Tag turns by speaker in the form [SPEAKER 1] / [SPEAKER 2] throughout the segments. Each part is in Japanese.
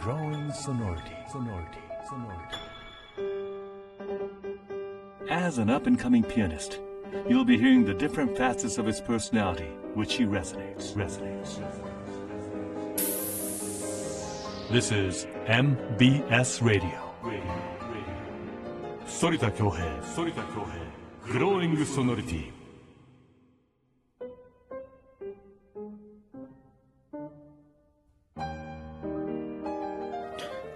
[SPEAKER 1] Growing sonority, sonority, sonority. As an up and coming pianist, you'll be hearing the different facets of his personality, which he resonates, resonates. This is MBS Radio. Radio, radio. 反田恭平、反田恭平、グローイングソノリティ。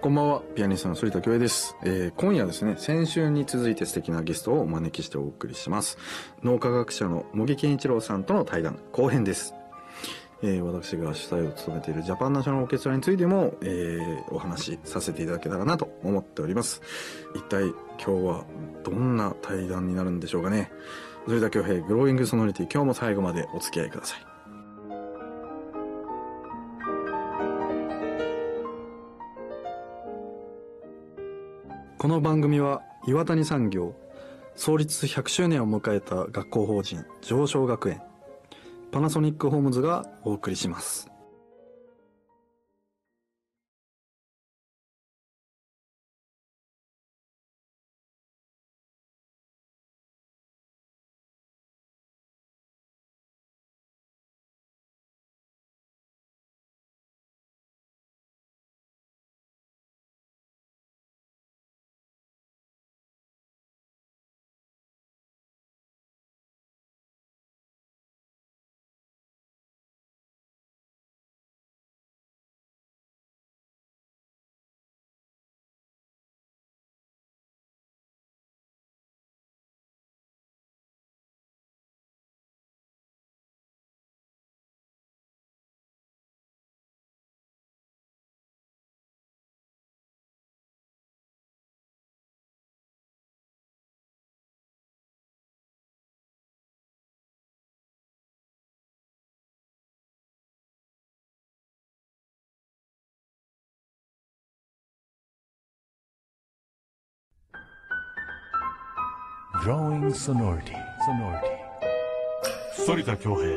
[SPEAKER 2] こんばんは、ピアニストの反田恭平です。えー今夜ですね、先週に続いて素敵なゲストをお招きしてお送りします。脳科学者の茂木健一郎さんとの対談、後編です。えー私が主催を務めているジャパンナショナルオーケストラについても、えーお話しさせていただけたらなと思っております。一体今日はどんな対談になるんでしょうかね。反田恭平、グローイングソノリティ、今日も最後までお付き合いください。この番組は岩谷産業創立100周年を迎えた学校法人上昇学園パナソニックホームズがお送りします。
[SPEAKER 1] グローイングソノリティ、ソノリティ。反田恭平、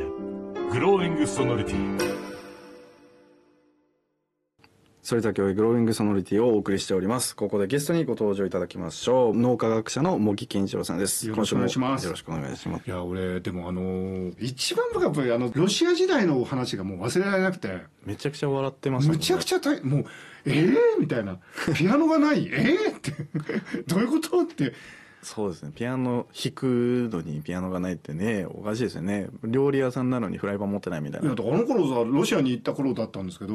[SPEAKER 1] グローイングソノリティ。
[SPEAKER 2] 反田教育グローイングソノリティをお送りしております。ここでゲストにご登場いただきましょう。脳科学者の茂木健一郎さんです。
[SPEAKER 3] よろしくお願いします。
[SPEAKER 2] よろしくお願いします。
[SPEAKER 3] いや俺でもあのー一番僕はやっぱりあのロシア時代の話がもう忘れられなくて。
[SPEAKER 2] めちゃくちゃ笑ってましたもんね。
[SPEAKER 3] むちゃくちゃ大もうええー、みたいな。ピアノがない？ええー、って。どういうこと？って
[SPEAKER 2] そうですね。ピアノ弾くのにピアノがないってねおかしいですよね。料理屋さんなのにフライパン持ってないみたいな。
[SPEAKER 3] いやだからあの頃さロシアに行った頃だったんですけど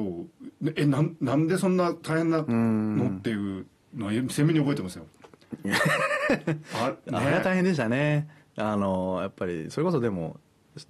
[SPEAKER 3] ねえなんなんでそんな大変なの？っていうのは鮮明に覚えてますよ。あ
[SPEAKER 2] あれは大変でしたね。あのやっぱりそれこそでも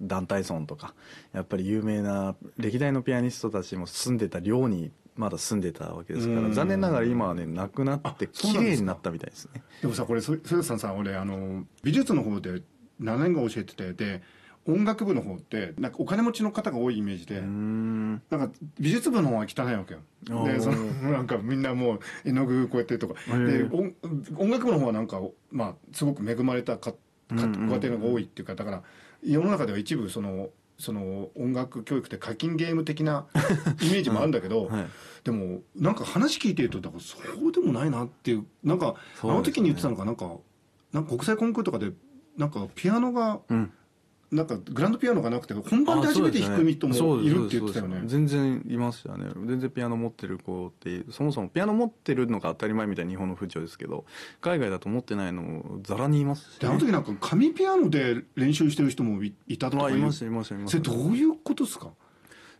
[SPEAKER 2] 団体村とかやっぱり有名な歴代のピアニストたちも住んでた寮にまだ住んでたわけですから
[SPEAKER 3] うん。
[SPEAKER 2] 残念ながら今はねなくなって綺麗になったみたいですね。
[SPEAKER 3] でもさこれそそれさんさ俺あの美術の方で7年間教えててで音楽部の方ってなんかお金持ちの方が多いイメージで、なんか美術部の方は汚いわけよ。でそのなんかみんなもう絵の具こうやってとか。で音音楽部の方はなんかまあすごく恵まれたかか家庭が多いっていうかだから世の中では一部そのその音楽教育って課金ゲーム的な イメージもあるんだけど、
[SPEAKER 2] はい。
[SPEAKER 3] でもなんか話聞いてるとだからそうでもないなっていうなんか、あの時に言ってたのがなんかなんか国際コンクールとかでなんかピアノが
[SPEAKER 2] うん
[SPEAKER 3] なんかグランドピアノがなくて本番で初めて弾く人もいるって言ってたよね。
[SPEAKER 2] 全然いましたよね。全然ピアノ持ってる子ってそもそもピアノ持ってるのが当たり前みたいな日本の風潮ですけど海外だと持ってないのもざらにいますし、
[SPEAKER 3] であの時なんか紙ピアノで練習してる人もいいたとかいう。
[SPEAKER 2] あいましたいましたいました
[SPEAKER 3] それどういうことですか？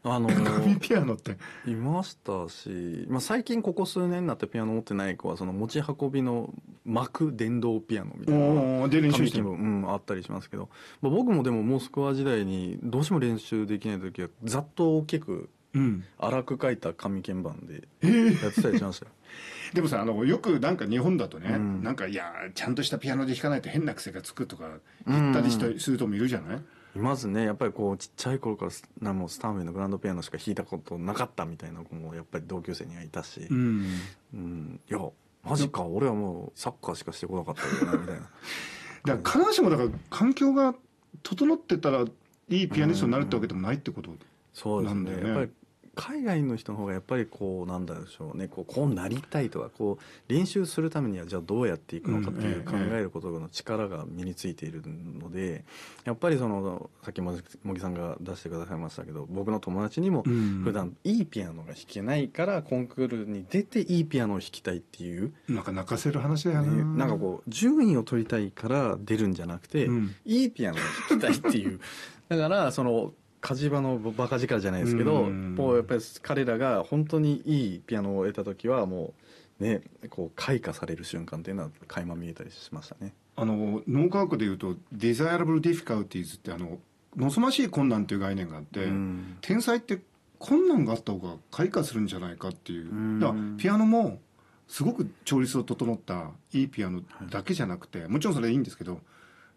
[SPEAKER 2] あの
[SPEAKER 3] 紙ピアノって。
[SPEAKER 2] いましたし、まあ、最近ここ数年になってピアノ持ってない子はその持ち運びの巻く電動ピアノみたいな
[SPEAKER 3] で練習して
[SPEAKER 2] うん、あったりしますけど、まあ、僕もでもモスクワ時代にどうしても練習できない時はざっと大きく
[SPEAKER 3] うん。
[SPEAKER 2] 粗く書いた紙鍵盤で
[SPEAKER 3] えー。
[SPEAKER 2] やってたりしましたよ。
[SPEAKER 3] でもさあのよくなんか日本だとね、
[SPEAKER 2] うん。
[SPEAKER 3] なんかいやちゃんとしたピアノで弾かないと変な癖がつくとか言ったりしたりする人もいるじゃない、
[SPEAKER 2] いますねやっぱりこうちっちゃい頃からスなんもスタンウェイのグランドピアノしか弾いたことなかったみたいな子もやっぱり同級生にはいたし、
[SPEAKER 3] うん。
[SPEAKER 2] うん。いやマジか俺はもうサッカーしかしてこなかったけどなみたいな。
[SPEAKER 3] だから必ずしもだから環境が整ってたらいいピアニストになるってわけでもないってこと
[SPEAKER 2] そうですね。
[SPEAKER 3] なんだよね。
[SPEAKER 2] やっぱり海外の人の方がやっぱりこうなんだでしょうね。こうこうなりたいとかこう練習するためにはじゃあどうやっていくのかっていう
[SPEAKER 3] うん
[SPEAKER 2] 考えることの力が身についているのでやっぱりそのさっきも茂木さんが出してくださいましたけど僕の友達にも
[SPEAKER 3] うん。
[SPEAKER 2] 普段いいピアノが弾けないからコンクールに出ていいピアノを弾きたいっていう、
[SPEAKER 3] なんか泣かせる話だよ
[SPEAKER 2] ね。
[SPEAKER 3] な
[SPEAKER 2] なんかこう順位を取りたいから出るんじゃなくて、
[SPEAKER 3] うん。
[SPEAKER 2] いいピアノを弾きたいっていう。だからその火事場のバカ力じゃないですけど、
[SPEAKER 3] うん。
[SPEAKER 2] もうやっぱり彼らが本当にいいピアノを得た時はもうねこう開花される瞬間っていうのは垣間見えたりしましたね。
[SPEAKER 3] あの脳科学でいうと「desirable difficulties」ってあの望ましい困難っていう概念があって、
[SPEAKER 2] うん。
[SPEAKER 3] 天才って困難があった方が開花するんじゃないかっていう。
[SPEAKER 2] うん。
[SPEAKER 3] だからピアノもすごく調律を整ったいいピアノだけじゃなくて、もちろんそれでいいんですけど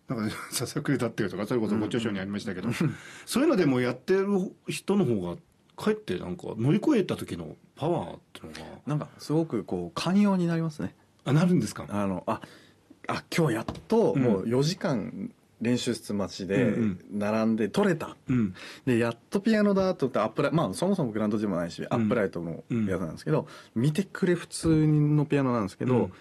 [SPEAKER 3] なんかささくれたっていうとかそれこそご著書にありましたけど、そういうのでもやってる人の方がかえってなんか乗り越えた時のパワーっていうのが。
[SPEAKER 2] なんかすごくこう寛容になりますね。
[SPEAKER 3] あなるんですか？
[SPEAKER 2] あのああ今日やっと
[SPEAKER 3] うん。
[SPEAKER 2] もう4時間練習室待ちで
[SPEAKER 3] うん
[SPEAKER 2] 並んで取れた、
[SPEAKER 3] うん。
[SPEAKER 2] でやっとピアノだと思ってアップライトまあそもそもグランドジムもないし、アップライトのやつなんですけど、見てくれ普通のピアノなんですけど、
[SPEAKER 3] うん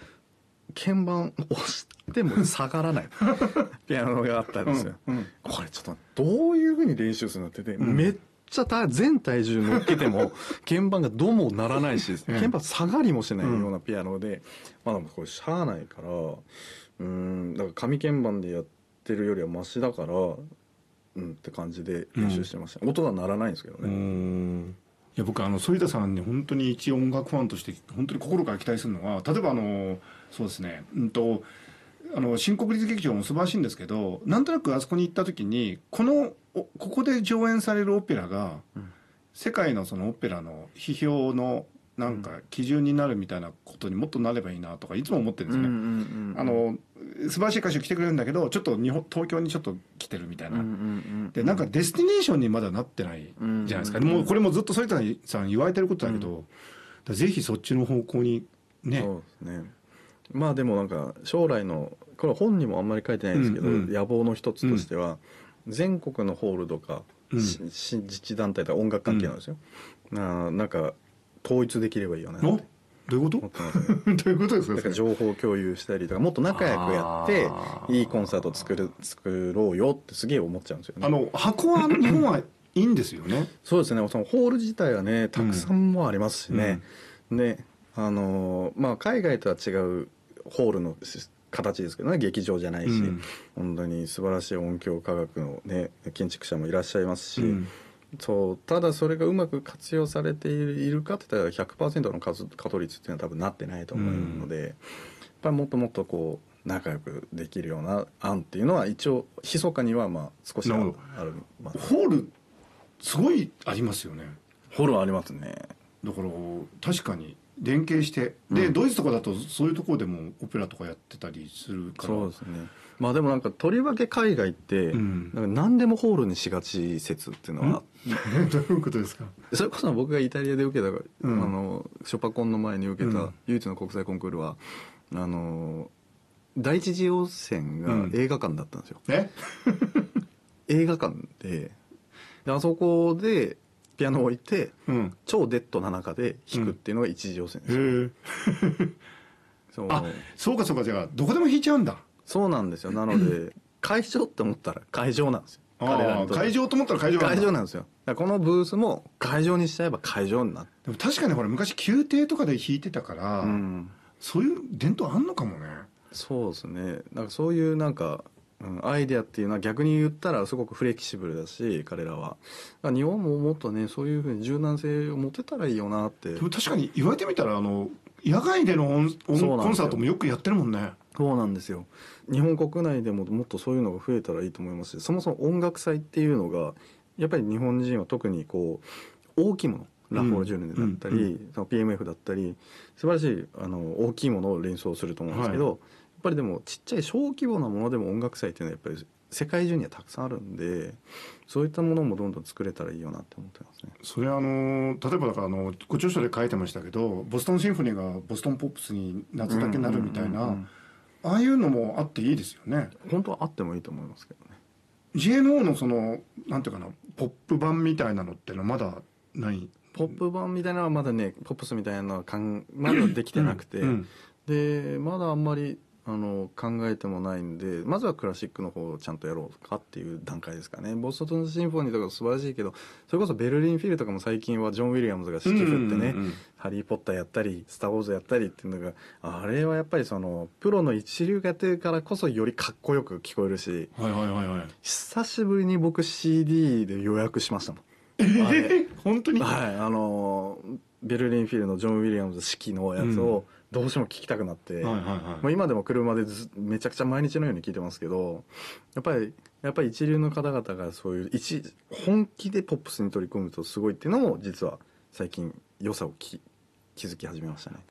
[SPEAKER 2] 鍵盤押しても下がらない。ピアノがあったんですよ、
[SPEAKER 3] うんうん。
[SPEAKER 2] これちょっとどういうふうに練習するのってて、
[SPEAKER 3] ん。
[SPEAKER 2] めっちゃ大全体重乗っけても 鍵盤がどうもならないし鍵盤下がりもしないようなピアノで、まあでもこれしゃあないからうんだから紙鍵盤でやってるよりはマシだからうんって感じで練習してました、音が鳴らないんですけど
[SPEAKER 3] う
[SPEAKER 2] ね、
[SPEAKER 3] んいや僕あの反田さんに本当に一音楽ファンとして本当に心から期待するのは例えばあのそうですねうんとあの新国立劇場も素晴らしいんですけどなんとなくあそこに行った時にこのおここで上演されるオペラが、
[SPEAKER 2] うん
[SPEAKER 3] 世界のそのオペラの批評のなんか基準になるみたいなことにもっとなればいいなとかいつも思ってるんですよね。あの素晴らしい歌手来てくれるんだけどちょっと日本東京にちょっと来てるみたいな、でなんかデスティネーションにまだなってないじゃないですか、
[SPEAKER 2] うん。
[SPEAKER 3] もうこれもずっと反田さん言われてることだけど、ぜひそっちの方向にね。
[SPEAKER 2] そうですね。まあでもなんか将来のこれ本にもあんまり書いてないんですけど、
[SPEAKER 3] うんうん。
[SPEAKER 2] 野望の一つとしては、全国のホールとか、
[SPEAKER 3] うん。
[SPEAKER 2] 自治団体とか音楽関係なんですよ、ななんか統一できればいいよね
[SPEAKER 3] お？どういうこと？どういうことですか？
[SPEAKER 2] 情報共有したりとかもっと仲良くやっていいコンサート作る作ろうよってすげえ思っちゃうんですよね。
[SPEAKER 3] あの箱は日本はいいんですよね。
[SPEAKER 2] そうですね。そのホール自体はねたくさんもありますしね、であのーまあ海外とは違うホールのし形ですけどね。劇場じゃないし、
[SPEAKER 3] うん。
[SPEAKER 2] 本当に素晴らしい音響科学のね建築者もいらっしゃいますし、
[SPEAKER 3] うん
[SPEAKER 2] そうただそれがうまく活用されているかって言ったら100%の稼働率っていうのは多分なってないと思うので、やっぱりもっともっとこう仲良くできるような案っていうのは一応密かにはまあ少しは
[SPEAKER 3] なるほ
[SPEAKER 2] ある、まあ、
[SPEAKER 3] ホールすごいありますよね。
[SPEAKER 2] ホールはありますね。
[SPEAKER 3] だから確かに連携してで、
[SPEAKER 2] うん。
[SPEAKER 3] ドイツとかだとそういうところでもオペラとかやってたりするから。
[SPEAKER 2] そうですね。まあでもなんかとりわけ海外って、
[SPEAKER 3] うん。
[SPEAKER 2] なんか何でもホールにしがち説っていうのは、
[SPEAKER 3] どういうことですか？
[SPEAKER 2] それこそ僕がイタリアで受けた、
[SPEAKER 3] うん。
[SPEAKER 2] あのショパコンの前に受けた
[SPEAKER 3] うん。
[SPEAKER 2] 唯一の国際コンクールはあの第一次予選が映画館だったんですよ、
[SPEAKER 3] え？
[SPEAKER 2] 映画館でであそこでピアノを置いて
[SPEAKER 3] うん。
[SPEAKER 2] 超デッドな中で弾くっていうのが一次予選ですよ、
[SPEAKER 3] へえ。
[SPEAKER 2] そう。
[SPEAKER 3] あそうかそうかじゃあどこでも弾いちゃうんだ。
[SPEAKER 2] そうなんですよ。なので 会場って思ったら会場なんですよ。
[SPEAKER 3] 会場と思ったら会場なんだ。
[SPEAKER 2] 会場なんですよ。このブースも会場にしちゃえば会場になって
[SPEAKER 3] でも確かにほら昔宮廷とかで弾いてたから、
[SPEAKER 2] うん。
[SPEAKER 3] そういう伝統あんのかもね。
[SPEAKER 2] そうですね。なんかそういうなんか、うん、アイデアっていうのは逆に言ったらすごくフレキシブルだし彼らは。日本ももっとねそういうふうに柔軟性を持てたらいいよなって。
[SPEAKER 3] でも確かに言われてみたらあの野外でのコンサートもよくやってるもんね。
[SPEAKER 2] そうなんですよ。日本国内でももっとそういうのが増えたらいいと思いますしそもそも音楽祭っていうのがやっぱり日本人は特にこう大きいものラフォールジュネだったり、
[SPEAKER 3] うん
[SPEAKER 2] その PMF だったり素晴らしいあの大きいものを連想すると思うんですけど、
[SPEAKER 3] は
[SPEAKER 2] やっぱりでもちっちゃい小規模なものでも音楽祭っていうのはやっぱり世界中にはたくさんあるんでそういったものもどんどん作れたらいいよなって思ってますね。
[SPEAKER 3] それはあの例えばだからあのご著書で書いてましたけどボストンシンフォニーがボストンポップスに夏だけなるみたい
[SPEAKER 2] うんうんうんう
[SPEAKER 3] なん。ああいうのもあっていいですよね。
[SPEAKER 2] 本当はあってもいいと思いますけどね。
[SPEAKER 3] GNO のそのなんていうかなポップ版みたいなのってのはまだない？ん
[SPEAKER 2] ポップ版みたいなのはまだねポップスみたいなのはかんまだできてなくて、
[SPEAKER 3] うん。
[SPEAKER 2] でまだあんまりあの考えてもないんでまずはクラシックの方をちゃんとやろうかっていう段階ですかね。ボストンシンフォニーとか素晴らしいけどそれこそベルリンフィルとかも最近はジョン・ウィリアムズが指揮振ってね、
[SPEAKER 3] うんうんうん
[SPEAKER 2] ハリー・ポッターやったり、スター・ウォーズやったりっていうのが、あれはやっぱりその、プロの一流がやってるからこそよりかっこよく聞こえるし、
[SPEAKER 3] はいはいはいはい。
[SPEAKER 2] 久しぶりに僕 CD で予約しましたもん。あれ
[SPEAKER 3] 本当に？
[SPEAKER 2] はい、あのーベルリンフィルのジョン・ウィリアムズ指揮のやつをどうしても聞きたくなって、もう今でも車でずめちゃくちゃ毎日のように聞いてますけどやっぱりやっぱり一流の方々がそういう一本気でポップスに取り組むとすごいっていうのも実は最近良さをき気づき始めましたね